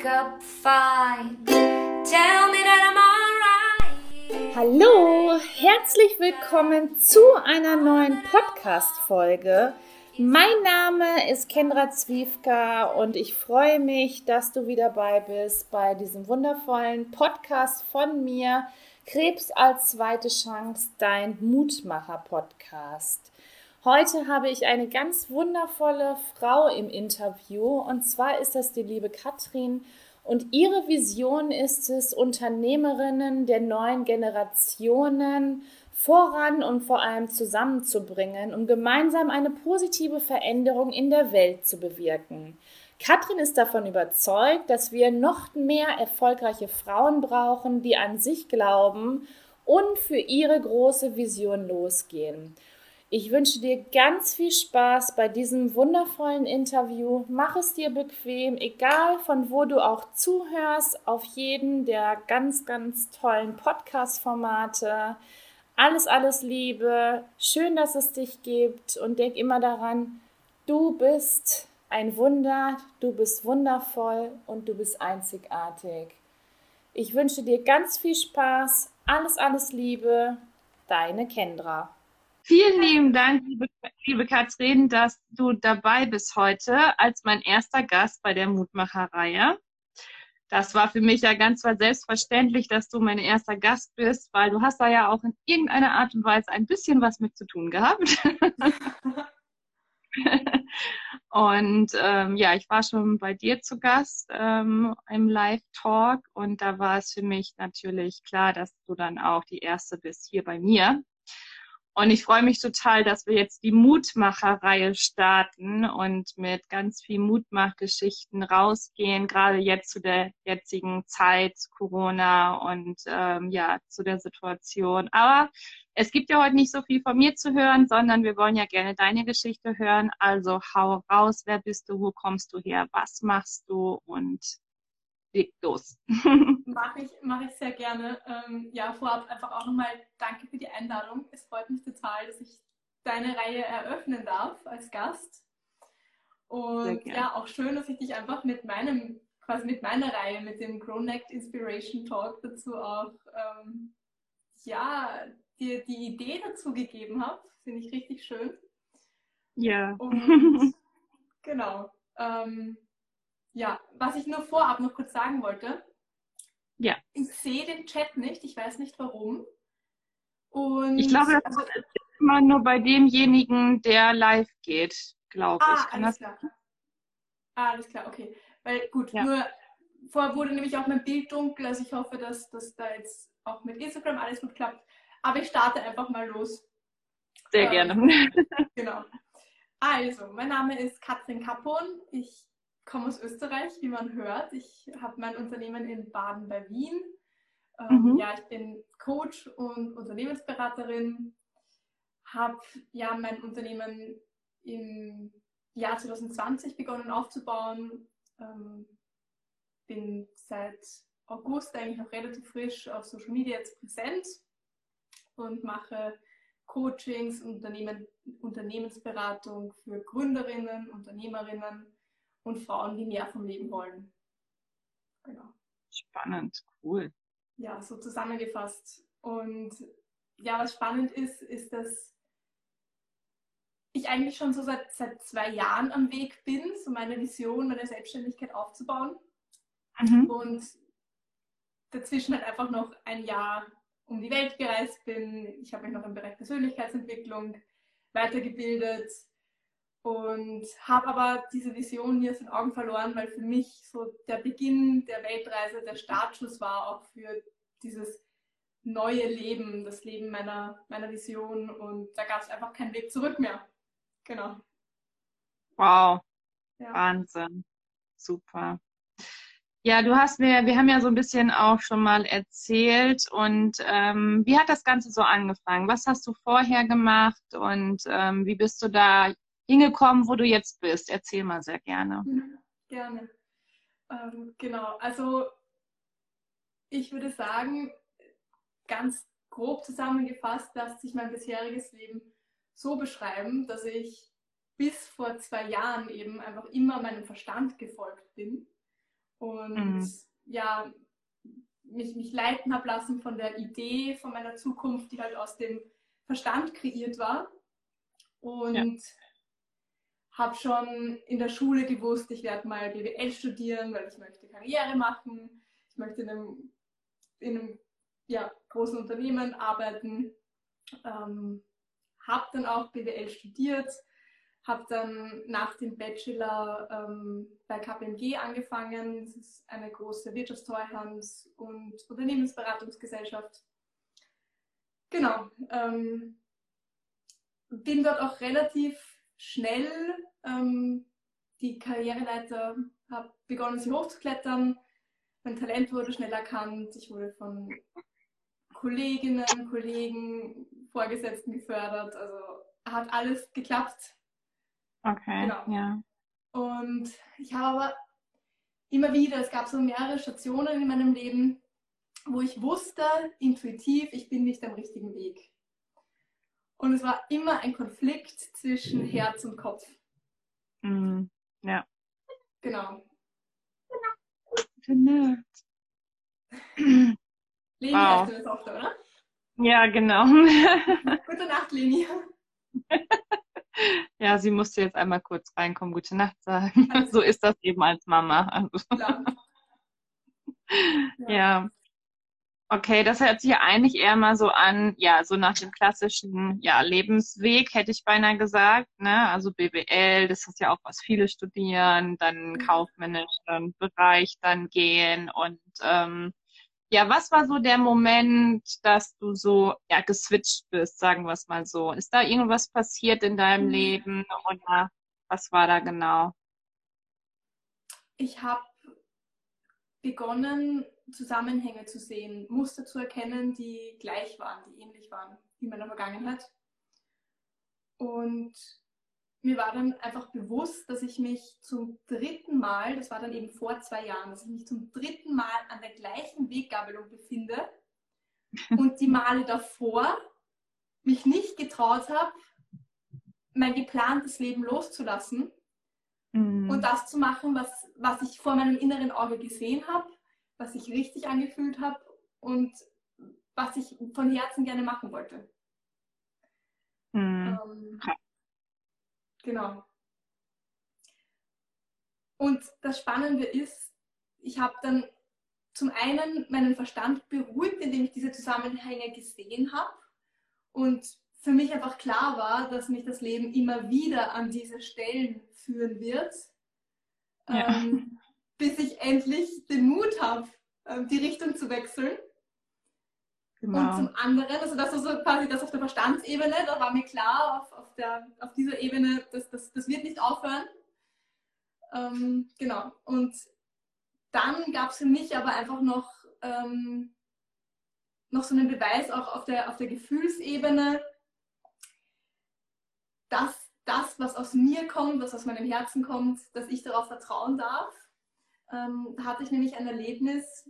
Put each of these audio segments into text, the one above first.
wake up fine. Tell me that I'm alright. Hallo, herzlich willkommen zu einer neuen Podcast-Folge. Mein Name ist Kendra Zwiefka und ich freue mich, dass du wieder dabei bist bei diesem wundervollen Podcast von mir, Krebs als zweite Chance, dein Mutmacher-Podcast. Heute habe ich eine ganz wundervolle Frau im Interview und zwar ist das die liebe Katrin und ihre Vision ist es, Unternehmerinnen der neuen Generationen voran und vor allem zusammenzubringen, um gemeinsam eine positive Veränderung in der Welt zu bewirken. Katrin ist davon überzeugt, dass wir noch mehr erfolgreiche Frauen brauchen, die an sich glauben und für ihre große Vision losgehen. Ich wünsche dir ganz viel Spaß bei diesem wundervollen Interview. Mach es dir bequem, egal von wo du auch zuhörst, auf jeden der ganz, ganz tollen Podcast-Formate. Alles, alles Liebe. Schön, dass es dich gibt und denk immer daran, du bist ein Wunder, du bist wundervoll und du bist einzigartig. Ich wünsche dir ganz viel Spaß. Alles, alles Liebe. Deine Kendra. Vielen lieben Dank, liebe, liebe Katrin, dass du dabei bist heute als mein erster Gast bei der Mutmacherreihe. Das war für mich ja ganz selbstverständlich, dass du mein erster Gast bist, weil du hast da ja auch in irgendeiner Art und Weise ein bisschen was mit zu tun gehabt. und ähm, ja, ich war schon bei dir zu Gast ähm, im Live-Talk und da war es für mich natürlich klar, dass du dann auch die erste bist hier bei mir. Und ich freue mich total, dass wir jetzt die Mutmacher-Reihe starten und mit ganz viel Mutmachgeschichten rausgehen, gerade jetzt zu der jetzigen Zeit, Corona und ähm, ja, zu der Situation. Aber es gibt ja heute nicht so viel von mir zu hören, sondern wir wollen ja gerne deine Geschichte hören. Also hau raus, wer bist du, wo kommst du her, was machst du und leg los. Mache ich, mach ich sehr gerne. Ähm, ja, vorab einfach auch nochmal danke für die Einladung. Es freut mich total, dass ich deine Reihe eröffnen darf als Gast. Und ja, auch schön, dass ich dich einfach mit meinem, quasi mit meiner Reihe, mit dem Connect Inspiration Talk dazu auch, ähm, ja, dir die Idee dazu gegeben habe. Finde ich richtig schön. Ja. Und genau. Ähm, ja, was ich nur vorab noch kurz sagen wollte. Ja. Ich sehe den Chat nicht, ich weiß nicht warum. Und ich glaube, das ist immer nur bei demjenigen, der live geht, glaube ah, ich. Kann alles das... klar. Ah, alles klar, okay. Weil gut, ja. nur vorher wurde nämlich auch mein Bild dunkel, also ich hoffe, dass, dass da jetzt auch mit Instagram alles gut klappt. Aber ich starte einfach mal los. Sehr ähm, gerne. genau. Also, mein Name ist Katrin Kappon. Ich komme aus Österreich, wie man hört. Ich habe mein Unternehmen in Baden bei Wien. Ähm, mhm. Ja, ich bin Coach und Unternehmensberaterin. Habe ja mein Unternehmen im Jahr 2020 begonnen aufzubauen. Ähm, bin seit August eigentlich noch relativ frisch auf Social Media jetzt präsent und mache Coachings, Unternehmen, Unternehmensberatung für Gründerinnen, Unternehmerinnen und Frauen, die mehr vom Leben wollen. Genau. Spannend, cool. Ja, so zusammengefasst. Und ja, was spannend ist, ist, dass ich eigentlich schon so seit, seit zwei Jahren am Weg bin, so meine Vision, meine Selbstständigkeit aufzubauen. Mhm. Und dazwischen halt einfach noch ein Jahr um die Welt gereist bin. Ich habe mich noch im Bereich Persönlichkeitsentwicklung weitergebildet, und habe aber diese Vision nie aus den Augen verloren, weil für mich so der Beginn der Weltreise der Startschuss war auch für dieses neue Leben, das Leben meiner, meiner Vision und da gab es einfach keinen Weg zurück mehr. Genau. Wow. Ja. Wahnsinn. Super. Ja, du hast mir, wir haben ja so ein bisschen auch schon mal erzählt und ähm, wie hat das Ganze so angefangen? Was hast du vorher gemacht und ähm, wie bist du da hingekommen, wo du jetzt bist? Erzähl mal sehr gerne. Gerne. Ähm, genau, also ich würde sagen, ganz grob zusammengefasst lässt sich mein bisheriges Leben so beschreiben, dass ich bis vor zwei Jahren eben einfach immer meinem Verstand gefolgt bin und mhm. ja, mich, mich leiten habe lassen von der Idee von meiner Zukunft, die halt aus dem Verstand kreiert war. Und ja. Habe schon in der Schule gewusst, ich werde mal BWL studieren, weil ich möchte Karriere machen. Ich möchte in einem, in einem ja, großen Unternehmen arbeiten. Ähm, habe dann auch BWL studiert, habe dann nach dem Bachelor ähm, bei KPMG angefangen. Das ist eine große Wirtschaftstreuhands- und Unternehmensberatungsgesellschaft. Genau. Ähm, bin dort auch relativ schnell ähm, die Karriereleiter, habe begonnen, sie hochzuklettern. Mein Talent wurde schnell erkannt. Ich wurde von Kolleginnen, Kollegen, Vorgesetzten gefördert. Also hat alles geklappt. Okay, genau. ja. Und ich habe aber immer wieder, es gab so mehrere Stationen in meinem Leben, wo ich wusste, intuitiv, ich bin nicht am richtigen Weg. Und es war immer ein Konflikt zwischen Herz und Kopf. Mm, ja. Genau. Genau. Leni wow. ist deine Tochter, oder? Ja, genau. Gute Nacht, Leni. Ja, sie musste jetzt einmal kurz reinkommen, gute Nacht sagen. So ist das eben als Mama. Also. Ja. ja. Okay, das hört sich ja eigentlich eher mal so an, ja, so nach dem klassischen ja, Lebensweg, hätte ich beinahe gesagt. Ne? Also BWL, das ist ja auch, was viele studieren, dann mhm. kaufmännischen Bereich dann gehen und ähm, ja, was war so der Moment, dass du so ja, geswitcht bist, sagen wir es mal so? Ist da irgendwas passiert in deinem mhm. Leben oder was war da genau? Ich habe begonnen, Zusammenhänge zu sehen, Muster zu erkennen, die gleich waren, die ähnlich waren in meiner Vergangenheit. Und mir war dann einfach bewusst, dass ich mich zum dritten Mal, das war dann eben vor zwei Jahren, dass ich mich zum dritten Mal an der gleichen Weggabelung befinde und die Male davor mich nicht getraut habe, mein geplantes Leben loszulassen mhm. und das zu machen, was, was ich vor meinem inneren Auge gesehen habe, was ich richtig angefühlt habe und was ich von Herzen gerne machen wollte. Mhm. Ähm, Genau. Und das Spannende ist, ich habe dann zum einen meinen Verstand beruhigt, indem ich diese Zusammenhänge gesehen habe und für mich einfach klar war, dass mich das Leben immer wieder an diese Stellen führen wird, ja. ähm, bis ich endlich den Mut habe, ähm, die Richtung zu wechseln. Genau. Und zum anderen, also das ist so quasi das auf der Verstandsebene, da war mir klar, auf, auf, der, auf dieser Ebene, das, das, das wird nicht aufhören. Ähm, genau. Und dann gab es für mich aber einfach noch, ähm, noch so einen Beweis auch auf der, auf der Gefühlsebene, dass das, was aus mir kommt, was aus meinem Herzen kommt, dass ich darauf vertrauen darf. Ähm, da hatte ich nämlich ein Erlebnis,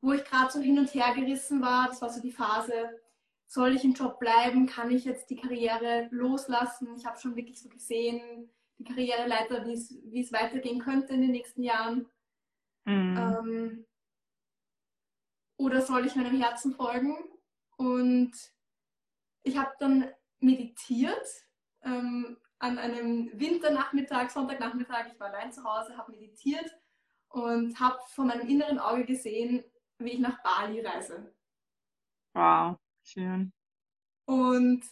wo ich gerade so hin und her gerissen war. Das war so die Phase, soll ich im Job bleiben? Kann ich jetzt die Karriere loslassen? Ich habe schon wirklich so gesehen, die Karriereleiter, wie es weitergehen könnte in den nächsten Jahren. Mhm. Ähm, oder soll ich meinem Herzen folgen? Und ich habe dann meditiert ähm, an einem Winternachmittag, Sonntagnachmittag. Ich war allein zu Hause, habe meditiert und habe von meinem inneren Auge gesehen, wie ich nach Bali reise. Wow, schön. Und,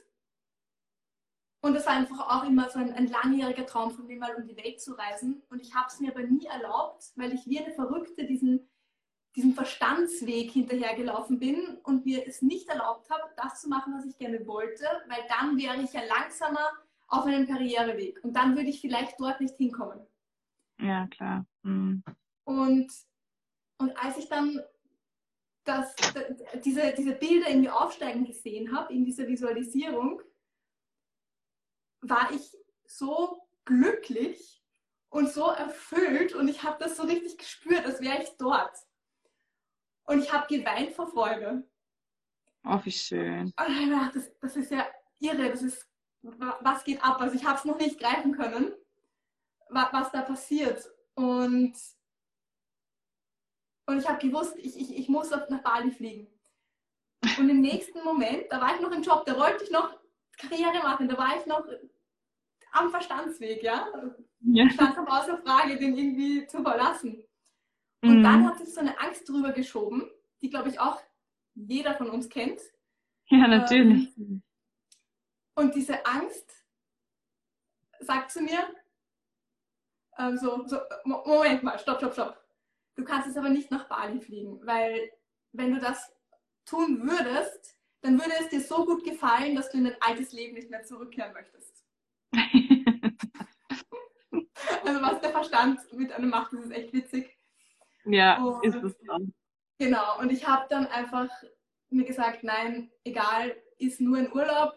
und das war einfach auch immer so ein, ein langjähriger Traum von mir, mal um die Welt zu reisen. Und ich habe es mir aber nie erlaubt, weil ich wie eine Verrückte diesen, diesen Verstandsweg hinterhergelaufen bin und mir es nicht erlaubt habe, das zu machen, was ich gerne wollte, weil dann wäre ich ja langsamer auf einem Karriereweg und dann würde ich vielleicht dort nicht hinkommen. Ja, klar. Mhm. Und, und als ich dann dass diese, diese Bilder in mir aufsteigen gesehen habe, in dieser Visualisierung, war ich so glücklich und so erfüllt und ich habe das so richtig gespürt, als wäre ich dort. Und ich habe geweint vor Freude. Oh, wie schön. Und das, das ist ja irre, das ist, was geht ab? Also ich habe es noch nicht greifen können, was, da passiert. Und Und ich habe gewusst, ich, ich, ich muss nach Bali fliegen. Und im nächsten Moment, da war ich noch im Job, da wollte ich noch Karriere machen, da war ich noch am Verstandsweg, ja. ja. Stand noch außer Frage, den irgendwie zu verlassen. Und mhm. dann hat sich so eine Angst drüber geschoben, die, glaube ich, auch jeder von uns kennt. Ja, natürlich. Ähm, und diese Angst sagt zu mir, ähm, so, so, Moment mal, stopp, stopp, stopp. Du kannst jetzt aber nicht nach Bali fliegen, weil wenn du das tun würdest, dann würde es dir so gut gefallen, dass du in dein altes Leben nicht mehr zurückkehren möchtest. also was der Verstand mit einem macht, das ist echt witzig. Ja, und, ist es dann. Genau, und ich habe dann einfach mir gesagt, nein, egal, ist nur ein Urlaub,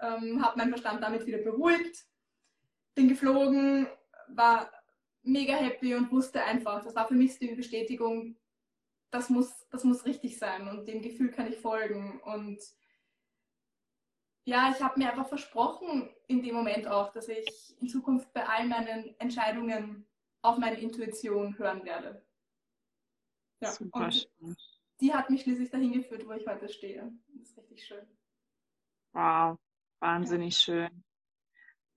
ähm, habe meinen Verstand damit wieder beruhigt, bin geflogen, war mega happy und wusste einfach, das war für mich die Bestätigung, das muss, das muss richtig sein und dem Gefühl kann ich folgen. Und ja, ich habe mir einfach versprochen in dem Moment auch, dass ich in Zukunft bei all meinen Entscheidungen auf meine Intuition hören werde. Ja, Super und schön. die hat mich schließlich dahin geführt, wo ich heute stehe. Das ist richtig schön. Wow, wahnsinnig ja. schön.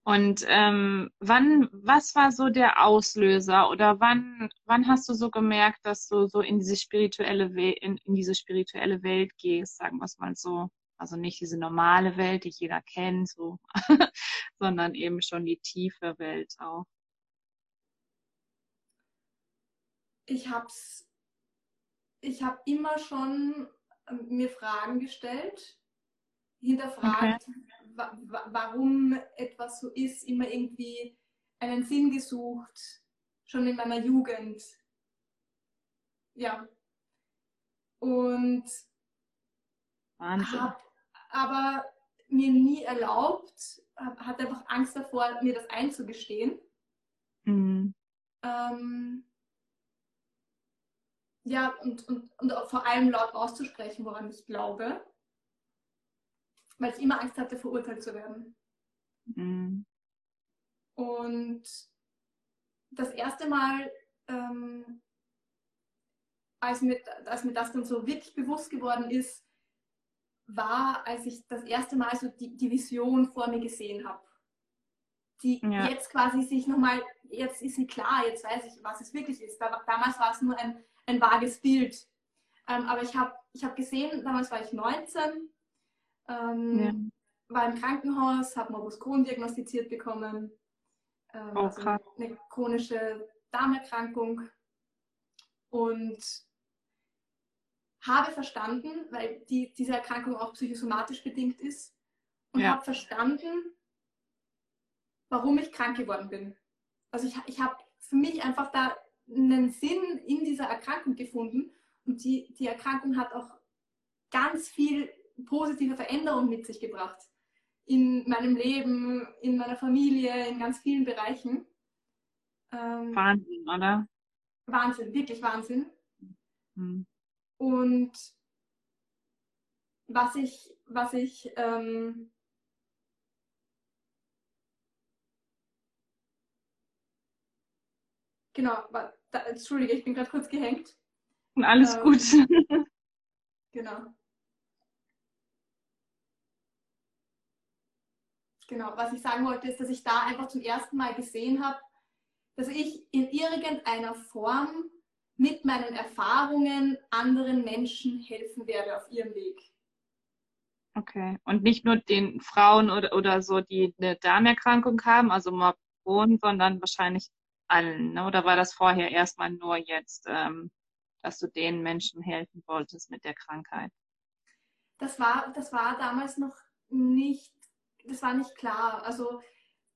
Und ähm, wann, was war so der Auslöser oder wann, wann hast du so gemerkt, dass du so in diese spirituelle Welt, in, in diese spirituelle Welt gehst, sagen wir es mal so? Also nicht diese normale Welt, die jeder kennt, so, sondern eben schon die tiefe Welt auch. Ich hab's, ich habe immer schon ähm, mir Fragen gestellt hinterfragt, okay. wa warum etwas so ist, immer irgendwie einen Sinn gesucht, schon in meiner Jugend. Ja. Und habe aber mir nie erlaubt, hatte einfach Angst davor, mir das einzugestehen. Mhm. Ähm, ja, und, und, und vor allem laut auszusprechen, woran ich glaube weil ich immer Angst hatte, verurteilt zu werden. Mhm. Und das erste Mal, ähm, als, mir, als mir das dann so wirklich bewusst geworden ist, war, als ich das erste Mal so die, die Vision vor mir gesehen habe. Die ja. jetzt quasi sich nochmal, jetzt ist sie klar, jetzt weiß ich, was es wirklich ist. Da, damals war es nur ein, ein vages Bild. Ähm, aber ich habe ich hab gesehen, damals war ich 19 ähm, ja. War im Krankenhaus, habe Morbus Crohn diagnostiziert bekommen. Ähm, oh, also eine chronische Darmerkrankung. Und habe verstanden, weil die, diese Erkrankung auch psychosomatisch bedingt ist, und ja. habe verstanden, warum ich krank geworden bin. Also ich, ich habe für mich einfach da einen Sinn in dieser Erkrankung gefunden und die, die Erkrankung hat auch ganz viel positive Veränderung mit sich gebracht. In meinem Leben, in meiner Familie, in ganz vielen Bereichen. Ähm, Wahnsinn, oder? Wahnsinn, wirklich Wahnsinn. Hm. Und was ich, was ich ähm, genau, da, entschuldige, ich bin gerade kurz gehängt. Alles ähm, gut. genau. Genau, was ich sagen wollte, ist, dass ich da einfach zum ersten Mal gesehen habe, dass ich in irgendeiner Form mit meinen Erfahrungen anderen Menschen helfen werde auf ihrem Weg. Okay. Und nicht nur den Frauen oder, oder so, die eine Darmerkrankung haben, also Morbon, sondern wahrscheinlich allen. Ne? Oder war das vorher erstmal nur jetzt, ähm, dass du den Menschen helfen wolltest mit der Krankheit? Das war, das war damals noch nicht das war nicht klar. Also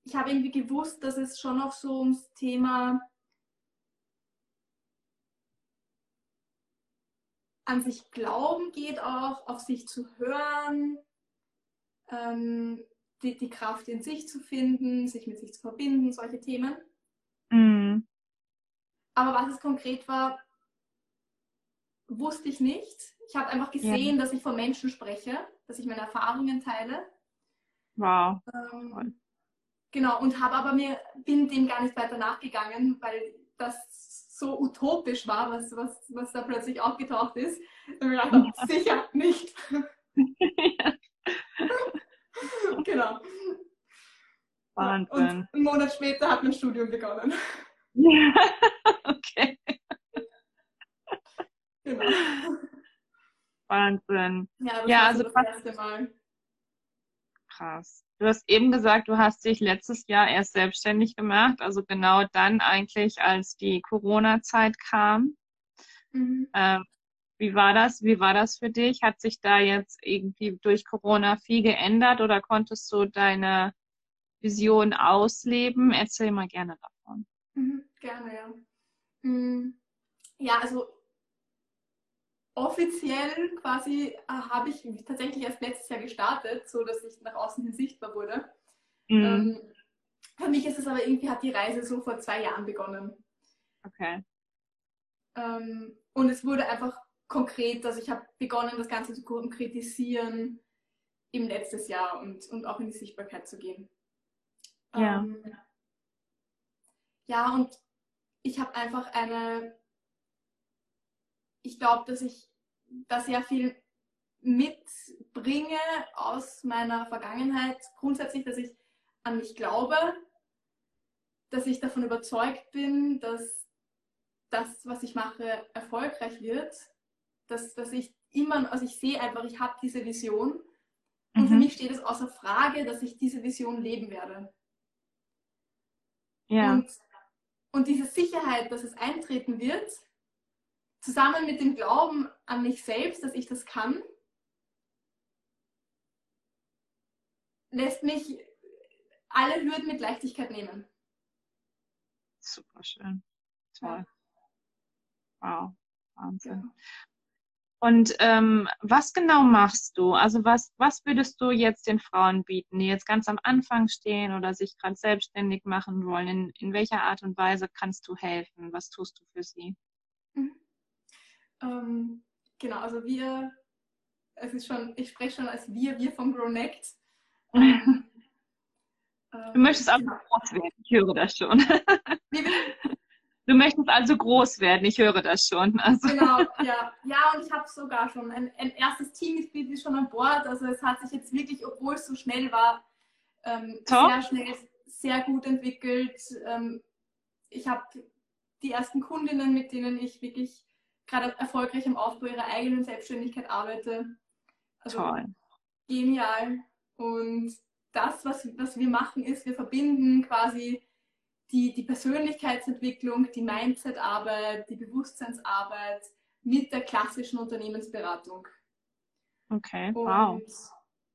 ich habe irgendwie gewusst, dass es schon noch so ums Thema an sich glauben geht, auch auf sich zu hören, ähm, die, die Kraft in sich zu finden, sich mit sich zu verbinden, solche Themen. Mhm. Aber was es konkret war, wusste ich nicht. Ich habe einfach gesehen, ja. dass ich von Menschen spreche, dass ich meine Erfahrungen teile. Wow. Ähm, genau, und habe aber mir, bin dem gar nicht weiter nachgegangen, weil das so utopisch war, was, was, was da plötzlich aufgetaucht ist. Und ich dachte, sicher nicht. genau. Wahnsinn. Und einen Monat später hat mein Studium begonnen. okay. Genau. Wahnsinn. Ja, das Ja, war also so das erste Mal. Krass. Du hast eben gesagt, du hast dich letztes Jahr erst selbstständig gemacht, also genau dann eigentlich, als die Corona-Zeit kam. Mhm. Ähm, wie war das? Wie war das für dich? Hat sich da jetzt irgendwie durch Corona viel geändert oder konntest du deine Vision ausleben? Erzähl mal gerne davon. Mhm, gerne, ja. Mm, Ja, also offiziell quasi äh, habe ich tatsächlich erst letztes Jahr gestartet, so dass ich nach außen hin sichtbar wurde. Mhm. Ähm, für mich ist es aber irgendwie, hat die Reise so vor zwei Jahren begonnen. Okay. Ähm, und es wurde einfach konkret, also ich habe begonnen, das Ganze zu konkretisieren im letztes Jahr und, und auch in die Sichtbarkeit zu gehen. Ja. Ähm, ja, und ich habe einfach eine, ich glaube, dass ich da sehr viel mitbringe aus meiner Vergangenheit. Grundsätzlich, dass ich an mich glaube, dass ich davon überzeugt bin, dass das, was ich mache, erfolgreich wird. Dass, dass ich immer, also ich sehe einfach, ich habe diese Vision. Und für Mhm. mich steht es außer Frage, dass ich diese Vision leben werde. Ja. Und, und diese Sicherheit, dass es eintreten wird, zusammen mit dem Glauben an mich selbst, dass ich das kann, lässt mich alle Hürden mit Leichtigkeit nehmen. Super schön. Toll. Ja. Wow. Wahnsinn. Ja. Und ähm, was genau machst du? Also was, was würdest du jetzt den Frauen bieten, die jetzt ganz am Anfang stehen oder sich gerade selbstständig machen wollen? In, in welcher Art und Weise kannst du helfen? Was tust du für sie? Mhm. Ähm, genau, also wir, es ist schon, ich spreche schon als wir, wir vom GrowNect. Ähm, Du möchtest also genau. groß werden. Ich höre das schon. Bitte? Du möchtest also groß werden. Ich höre das schon. Also, Genau, ja. Ja, und ich habe sogar schon ein, ein erstes Teammitglied ist schon an Bord. Also es hat sich jetzt wirklich, obwohl es so schnell war, ähm, sehr schnell, sehr gut entwickelt. Ähm, ich habe die ersten Kundinnen, mit denen ich wirklich gerade erfolgreich im Aufbau ihrer eigenen Selbstständigkeit arbeite. Also toll. genial. Und das, was, was wir machen, ist, wir verbinden quasi die, die Persönlichkeitsentwicklung, die Mindset-Arbeit, die Bewusstseinsarbeit mit der klassischen Unternehmensberatung. Okay. Und Wow.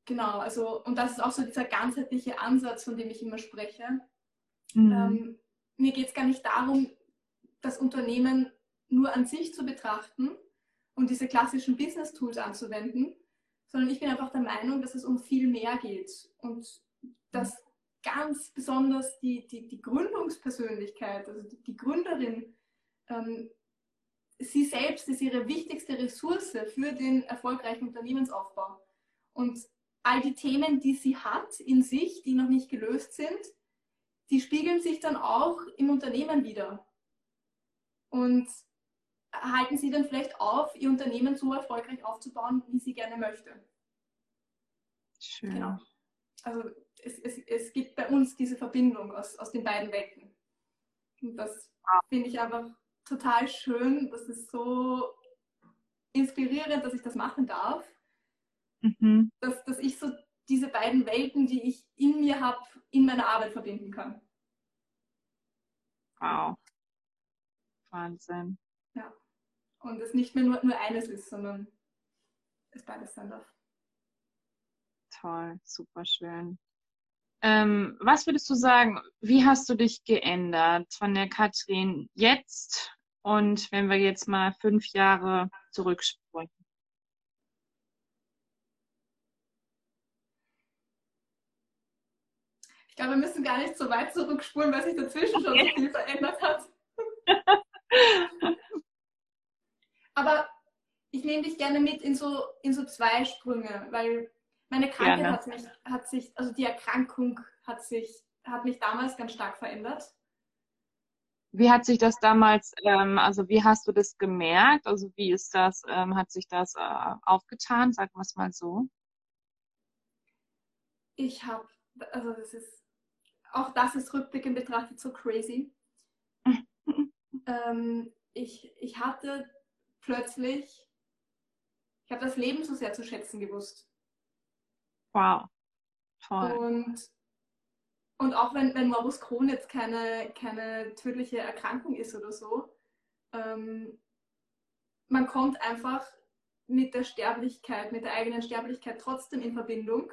genau, also, und das ist auch so dieser ganzheitliche Ansatz, von dem ich immer spreche. Mhm. Ähm, mir geht es gar nicht darum, das Unternehmen nur an sich zu betrachten und diese klassischen Business-Tools anzuwenden, sondern ich bin einfach der Meinung, dass es um viel mehr geht und dass ganz besonders die, die, die Gründungspersönlichkeit, also die, die Gründerin, ähm, sie selbst ist ihre wichtigste Ressource für den erfolgreichen Unternehmensaufbau. Und all die Themen, die sie hat in sich, die noch nicht gelöst sind, die spiegeln sich dann auch im Unternehmen wieder. Und halten sie dann vielleicht auf, ihr Unternehmen so erfolgreich aufzubauen, wie sie gerne möchte. Schön. Genau. Also es, es, es gibt bei uns diese Verbindung aus, aus den beiden Welten. Und das finde ich einfach total schön. Das ist so inspirierend, dass ich das machen darf. Mhm. Dass, dass ich so diese beiden Welten, die ich in mir habe, in meiner Arbeit verbinden kann. Wow. Wahnsinn. Und es nicht mehr nur, nur eines ist, sondern es beides sein darf. Toll, super schön. Ähm, was würdest du sagen, wie hast du dich geändert von der Katrin jetzt und wenn wir jetzt mal fünf Jahre zurückspulen? Ich glaube, wir müssen gar nicht so weit zurückspulen, weil sich dazwischen schon so viel verändert hat. Aber ich nehme dich gerne mit in so, in so zwei Sprünge, weil meine Krankheit Gerne. hat sich, hat sich, also die Erkrankung hat sich, hat mich damals ganz stark verändert. Wie hat sich das damals, ähm, also wie hast du das gemerkt? Also wie ist das, ähm, hat sich das äh, aufgetan, sagen wir es mal so? Ich habe, also das ist, auch das ist rückblickend betrachtet so crazy. ähm, ich, ich hatte plötzlich, ich habe das Leben so sehr zu schätzen gewusst. Wow, toll. Und und auch wenn, wenn Morbus Crohn jetzt keine, keine tödliche Erkrankung ist oder so, ähm, man kommt einfach mit der Sterblichkeit, mit der eigenen Sterblichkeit trotzdem in Verbindung.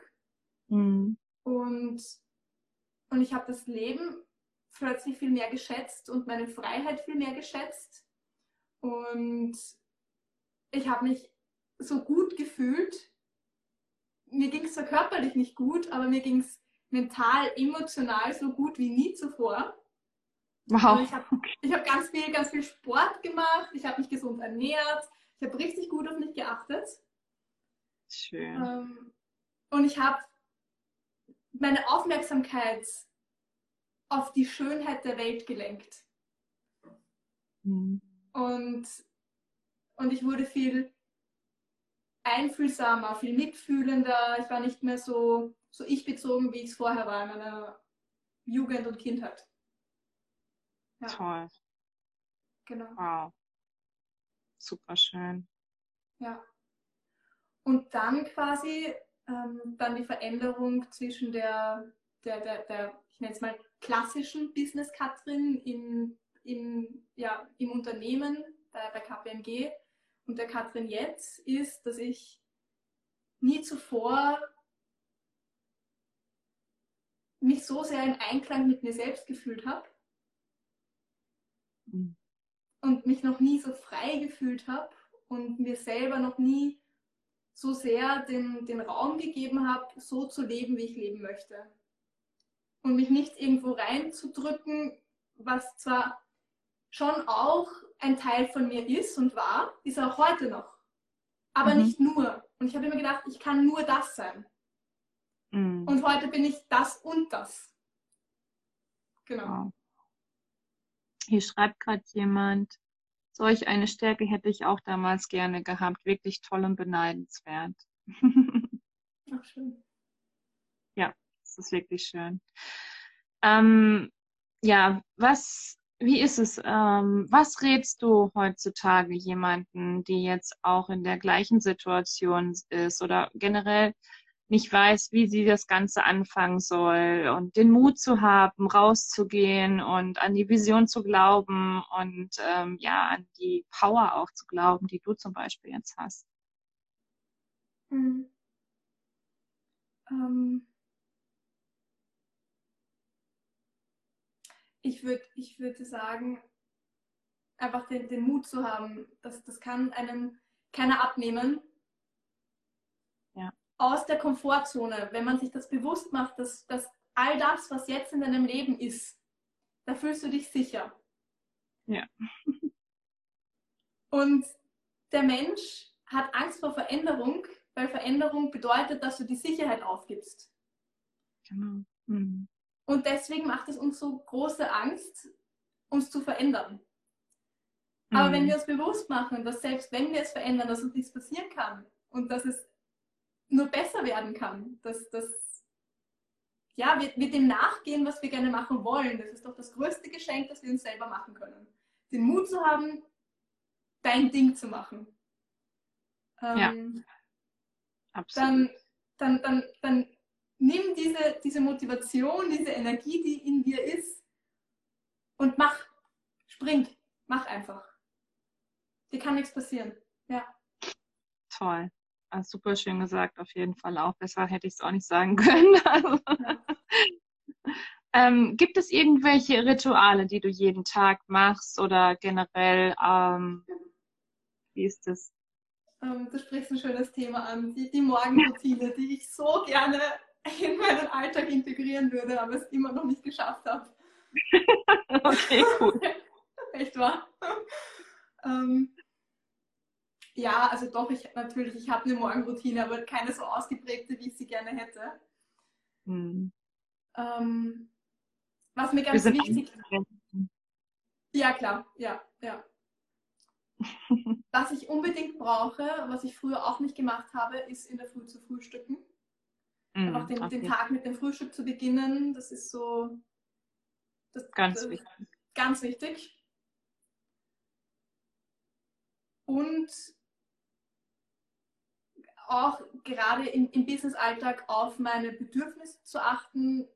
Mhm. Und, und ich habe das Leben plötzlich viel mehr geschätzt und meine Freiheit viel mehr geschätzt. Und ich habe mich so gut gefühlt. Mir ging es zwar körperlich nicht gut, aber mir ging es mental, emotional so gut wie nie zuvor. Wow. Also ich habe hab ganz viel, ganz viel Sport gemacht, ich habe mich gesund ernährt, ich habe richtig gut auf mich geachtet. Schön. Ähm, und ich habe meine Aufmerksamkeit auf die Schönheit der Welt gelenkt. Mhm. Und, und ich wurde viel einfühlsamer, viel mitfühlender. Ich war nicht mehr so so ich bezogen, wie ich es vorher war in meiner Jugend und Kindheit. Ja. Toll. Genau. Wow. Super schön. Ja. Und dann quasi ähm, dann die Veränderung zwischen der, der, der, der ich nenne es mal klassischen Business Katrin im, im, ja, im Unternehmen bei, bei KPMG und der Katrin jetzt ist, dass ich nie zuvor mich so sehr im Einklang mit mir selbst gefühlt habe mhm. und mich noch nie so frei gefühlt habe und mir selber noch nie so sehr den, den Raum gegeben habe, so zu leben, wie ich leben möchte. Und mich nicht irgendwo reinzudrücken, was zwar schon auch ein Teil von mir ist und war, ist auch heute noch. Aber mhm. nicht nur. Und ich habe immer gedacht, ich kann nur das sein. Mhm. Und heute bin ich das und das. Genau. Hier schreibt gerade jemand, solch eine Stärke hätte ich auch damals gerne gehabt. Wirklich toll und beneidenswert. Ach, schön. Ja, das ist wirklich schön. Ähm, ja, was, wie ist es, ähm, was rätst du heutzutage jemanden, die jetzt auch in der gleichen Situation ist oder generell nicht weiß, wie sie das Ganze anfangen soll und den Mut zu haben, rauszugehen und an die Vision zu glauben und ähm, ja, an die Power auch zu glauben, die du zum Beispiel jetzt hast. Hm. Ähm. Ich würde ich würd sagen, einfach den, den Mut zu haben, das, das kann einem keiner abnehmen, aus der Komfortzone, wenn man sich das bewusst macht, dass, dass all das, was jetzt in deinem Leben ist, da fühlst du dich sicher. Ja. Und der Mensch hat Angst vor Veränderung, weil Veränderung bedeutet, dass du die Sicherheit aufgibst. Genau. Mhm. Und deswegen macht es uns so große Angst, uns zu verändern. Aber mhm. wenn wir uns bewusst machen, dass selbst wenn wir es verändern, dass uns nichts passieren kann und dass es nur besser werden kann. Dass, dass ja, wir, wir dem nachgehen, was wir gerne machen wollen. Das ist doch das größte Geschenk, das wir uns selber machen können. Den Mut zu haben, dein Ding zu machen. Ähm, ja, absolut. Dann, dann, dann, dann nimm diese, diese Motivation, diese Energie, die in dir ist, und mach. Spring. Mach einfach. Dir kann nichts passieren. Ja. Toll. Ah, super schön gesagt, auf jeden Fall auch. Besser hätte ich es auch nicht sagen können. Also, ähm, gibt es irgendwelche Rituale, die du jeden Tag machst oder generell, ähm, wie ist das? Ähm, du sprichst ein schönes Thema an, die, die Morgenroutine, die ich so gerne in meinen Alltag integrieren würde, aber es immer noch nicht geschafft habe. okay, cool. Echt wahr? ähm, ja, also doch, ich natürlich, ich habe eine Morgenroutine, aber keine so ausgeprägte, wie ich sie gerne hätte. Hm. Ähm, was mir ganz wichtig ist. Ja, klar, ja, ja. was ich unbedingt brauche, was ich früher auch nicht gemacht habe, ist in der Früh zu frühstücken. Mm, Einfach den, den, Tag mit dem Frühstück zu beginnen, das ist so. Das, ganz das, wichtig. Ganz wichtig. Und auch gerade im, im Business-Alltag auf meine Bedürfnisse zu achten,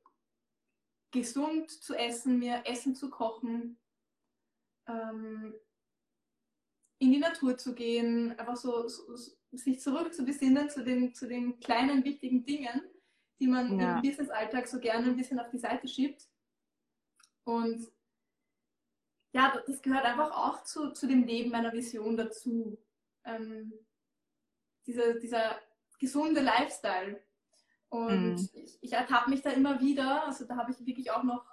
gesund zu essen, mir Essen zu kochen, ähm, in die Natur zu gehen, einfach so, so, sich zurück zu besinnen zu den, zu den kleinen wichtigen Dingen, die man ja. im Business-Alltag so gerne ein bisschen auf die Seite schiebt. Und ja, das gehört einfach auch zu, zu dem Leben meiner Vision dazu. Ähm, dieser, dieser gesunde Lifestyle. Und mhm. ich, ich ertappe mich da immer wieder, also da habe ich wirklich auch noch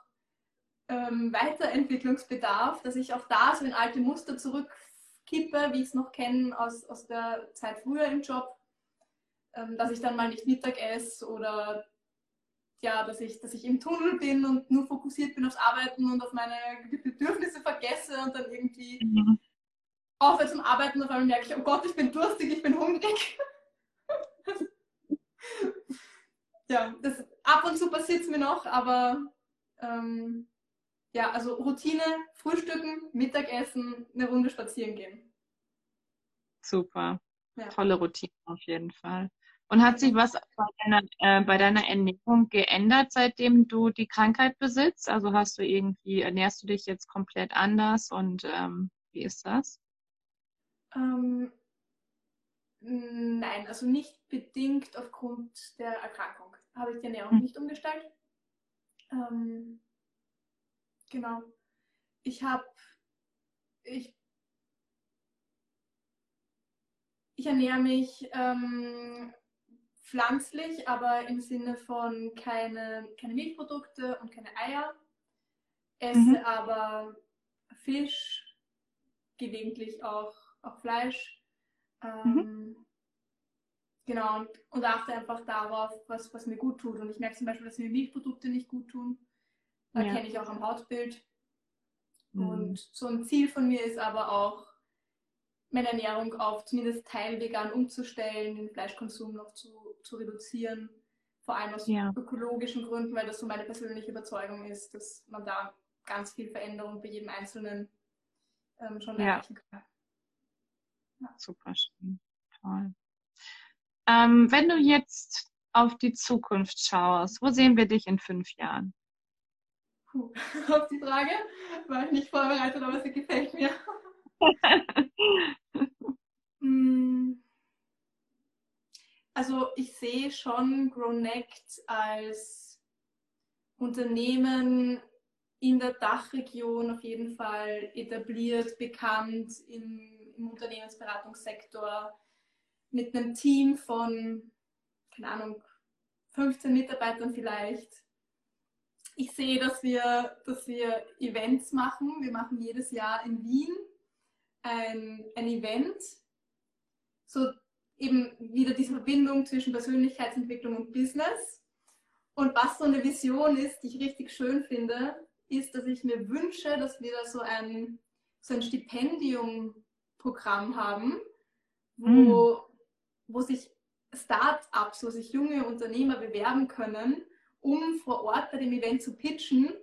ähm, Weiterentwicklungsbedarf, dass ich auch da so in alte Muster zurückkippe, wie ich es noch kenne aus, aus der Zeit früher im Job, ähm, dass ich dann mal nicht Mittag esse oder ja, dass ich, dass ich im Tunnel bin und nur fokussiert bin aufs Arbeiten und auf meine Bedürfnisse vergesse und dann irgendwie mhm. aufhöre zum Arbeiten und auf einmal merke ich, oh Gott, ich bin durstig, ich bin hungrig. ja, das ab und zu passiert es mir noch, aber ähm, ja, also Routine, Frühstücken, Mittagessen, eine Runde spazieren gehen. Super. Ja. Tolle Routine auf jeden Fall. Und hat sich was bei deiner, äh, bei deiner, Ernährung geändert, seitdem du die Krankheit besitzt? Also hast du irgendwie, ernährst du dich jetzt komplett anders und ähm, wie ist das? Ähm, nein, also nicht bedingt aufgrund der Erkrankung. Habe ich die Ernährung hm. nicht umgestellt. Ähm, Genau. Ich habe, ich, ich ernähre mich ähm, pflanzlich, aber im Sinne von keine, keine Milchprodukte und keine Eier. Esse mhm. aber Fisch, gelegentlich auch, auch Fleisch. Ähm, mhm. Genau, und, und, achte einfach darauf, was, was mir gut tut. Und ich merke zum Beispiel, dass mir Milchprodukte nicht gut tun. Erkenne ja. ich auch am Hautbild. Mhm. Und so ein Ziel von mir ist aber auch, meine Ernährung auf zumindest teilvegan umzustellen, den Fleischkonsum noch zu, zu reduzieren. Vor allem aus ja. ökologischen Gründen, weil das so meine persönliche Überzeugung ist, dass man da ganz viel Veränderung bei jedem Einzelnen ähm, schon ja. erreichen kann. Ja. Super schön. Toll. Ähm, wenn du jetzt auf die Zukunft schaust, wo sehen wir dich in fünf Jahren? Puh, auf die Frage war ich nicht vorbereitet, aber sie gefällt mir. Hm. also ich sehe schon GrowNect als Unternehmen in der Dachregion auf jeden Fall etabliert, bekannt im, im Unternehmensberatungssektor mit einem Team von, keine Ahnung, 15 Mitarbeitern vielleicht ich sehe, dass wir, dass wir Events machen. Wir machen jedes Jahr in Wien ein, ein Event. So eben wieder diese Verbindung zwischen Persönlichkeitsentwicklung und Business. Und was so eine Vision ist, die ich richtig schön finde, ist, dass ich mir wünsche, dass wir da so ein, so ein Stipendium-Programm haben, wo, mm. wo sich Start-ups, wo sich junge Unternehmer bewerben können um vor Ort bei dem Event zu pitchen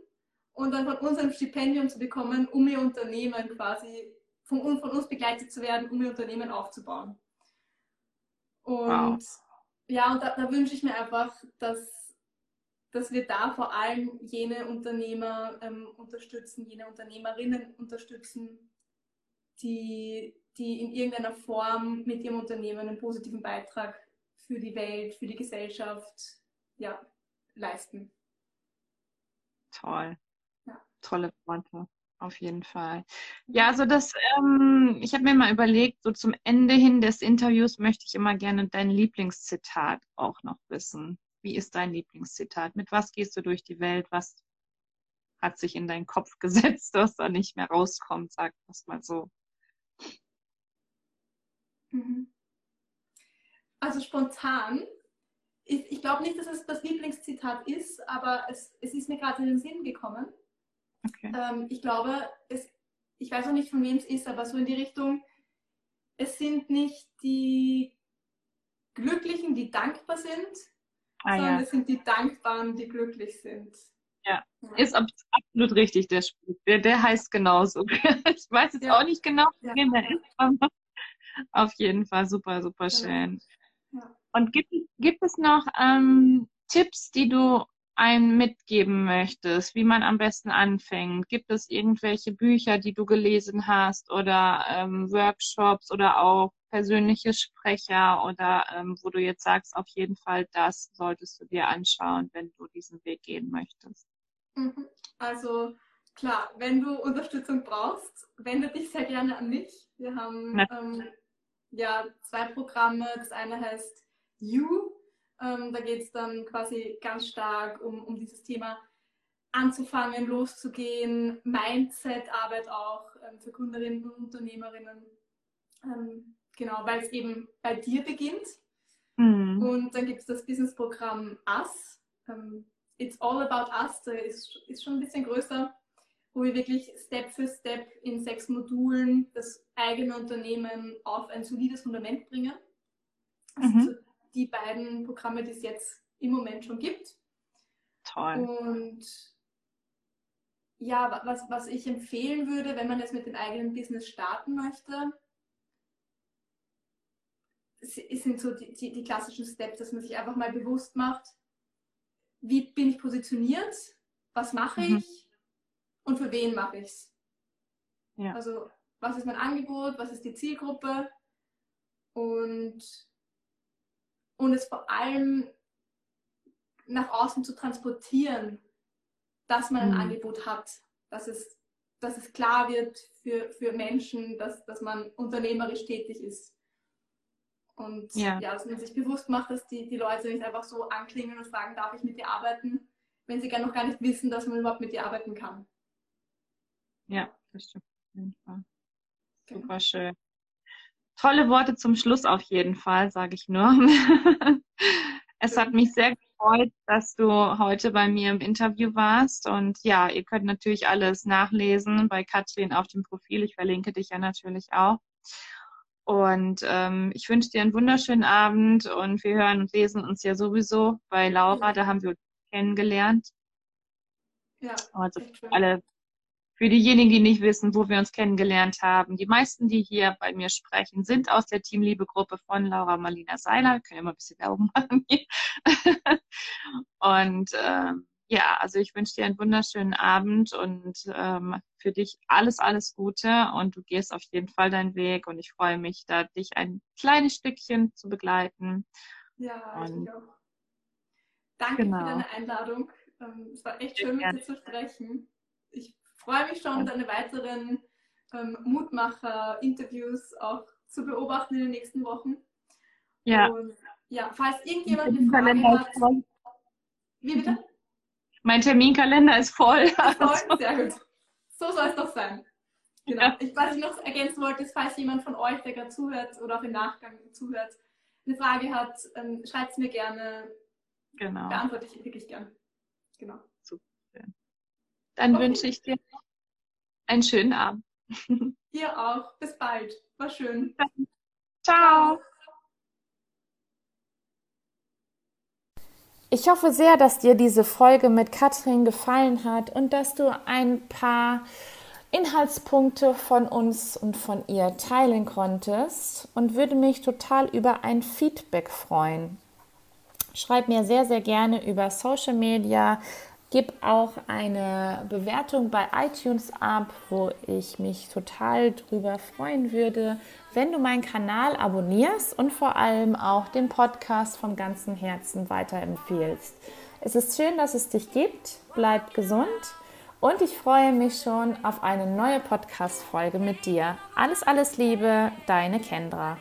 und dann von uns ein Stipendium zu bekommen, um ihr Unternehmen quasi von, von uns begleitet zu werden, um ihr Unternehmen aufzubauen. Und wow. ja, und da, da wünsche ich mir einfach, dass, dass wir da vor allem jene Unternehmer ähm, unterstützen, jene Unternehmerinnen unterstützen, die, die in irgendeiner Form mit ihrem Unternehmen einen positiven Beitrag für die Welt, für die Gesellschaft ja, leisten. Toll. Ja. Tolle Worte. Auf jeden Fall. Ja, also das, ähm, ich habe mir mal überlegt, so zum Ende hin des Interviews möchte ich immer gerne dein Lieblingszitat auch noch wissen. Wie ist dein Lieblingszitat? Mit was gehst du durch die Welt? Was hat sich in deinen Kopf gesetzt, was da nicht mehr rauskommt, sag das mal so. Mhm. Also spontan ich, ich glaube nicht, dass es das Lieblingszitat ist, aber es, es ist mir gerade in den Sinn gekommen. Okay. Ähm, ich glaube, es, ich weiß auch nicht, von wem es ist, aber so in die Richtung, es sind nicht die Glücklichen, die dankbar sind, ah, sondern ja. es sind die Dankbaren, die glücklich sind. Ja, ist absolut richtig, der Spruch. Der, der heißt genauso. Ich weiß jetzt ja. auch nicht genau, ja. wer der ist, aber auf jeden Fall super, super schön. Ja. Und gibt, gibt es noch ähm, Tipps, die du einem mitgeben möchtest, wie man am besten anfängt? Gibt es irgendwelche Bücher, die du gelesen hast oder ähm, Workshops oder auch persönliche Sprecher oder ähm, wo du jetzt sagst, auf jeden Fall das solltest du dir anschauen, wenn du diesen Weg gehen möchtest? Mhm. Also klar, wenn du Unterstützung brauchst, wende dich sehr gerne an mich. Wir haben ähm, ja zwei Programme. Das eine heißt You. Ähm, da geht es dann quasi ganz stark um, um dieses Thema anzufangen, loszugehen, Mindset-Arbeit auch ähm, für Gründerinnen und Unternehmerinnen. Ähm, genau, weil es eben bei dir beginnt. Mhm. Und dann gibt es das Business-Programm US. Ähm, It's All About Us, der ist, ist schon ein bisschen größer, wo wir wirklich Step für Step in sechs Modulen das eigene Unternehmen auf ein solides Fundament bringen. Das mhm. Die beiden Programme, die es jetzt im Moment schon gibt. Toll. Und ja, was, was ich empfehlen würde, wenn man jetzt mit dem eigenen Business starten möchte, sind so die, die, die klassischen Steps, dass man sich einfach mal bewusst macht, wie bin ich positioniert, was mache mhm. ich und für wen mache ich es. Ja. Also was ist mein Angebot, was ist die Zielgruppe und, und es vor allem nach außen zu transportieren, dass man ein mhm. Angebot hat, dass es, dass es klar wird für, für Menschen, dass, dass man unternehmerisch tätig ist. Und ja. ja, dass man sich bewusst macht, dass die, die Leute nicht einfach so anklingen und fragen, darf ich mit dir arbeiten, wenn sie gar noch gar nicht wissen, dass man überhaupt mit dir arbeiten kann. Ja, das stimmt auf jeden Fall. Genau. Super schön. Tolle Worte zum Schluss auf jeden Fall, sage ich nur. es hat mich sehr gefreut, dass du heute bei mir im Interview warst. Und ja, ihr könnt natürlich alles nachlesen bei Katrin auf dem Profil. Ich verlinke dich ja natürlich auch. Und ähm, ich wünsche dir einen wunderschönen Abend und wir hören und lesen uns ja sowieso bei Laura, da haben wir uns kennengelernt. Ja. Also alle, für diejenigen, die nicht wissen, wo wir uns kennengelernt haben. Die meisten, die hier bei mir sprechen, sind aus der Teamliebe-Gruppe von Laura Marlina Seiler. Wir können ja mal ein bisschen Werbung machen hier. und ähm, ja, also ich wünsche dir einen wunderschönen Abend und ähm, für dich alles, alles Gute und du gehst auf jeden Fall deinen Weg und ich freue mich, da dich ein kleines Stückchen zu begleiten. Ja, und, ich auch. Danke genau. für deine Einladung. Ähm, es war echt schön, mit dir zu sprechen. Ich freue mich schon, deine weiteren ähm, Mutmacher-Interviews auch zu beobachten in den nächsten Wochen. Ja. Und, ja, falls irgendjemand eine Frage hat. Wie bitte? Mein Terminkalender ist voll. voll? Sehr gut. So soll es doch sein. Genau. Ja. Ich, was ich noch ergänzen wollte, ist, falls jemand von euch, der gerade zuhört oder auch im Nachgang zuhört, eine Frage hat, ähm, schreibt es mir gerne. Genau. Beantworte ich wirklich gern. Genau. Dann okay. wünsche ich dir einen schönen Abend. Dir auch. Bis bald. War schön. Ciao. Ciao. Ich hoffe sehr, dass dir diese Folge mit Katrin gefallen hat und dass du ein paar Inhaltspunkte von uns und von ihr teilen konntest und würde mich total über ein Feedback freuen. Schreib mir sehr, sehr gerne über Social Media, Gib auch eine Bewertung bei iTunes ab, wo ich mich total drüber freuen würde, wenn du meinen Kanal abonnierst und vor allem auch den Podcast von ganzem Herzen weiterempfehlst. Es ist schön, dass es dich gibt. Bleib gesund und ich freue mich schon auf eine neue Podcast-Folge mit dir. Alles, alles Liebe, deine Kendra.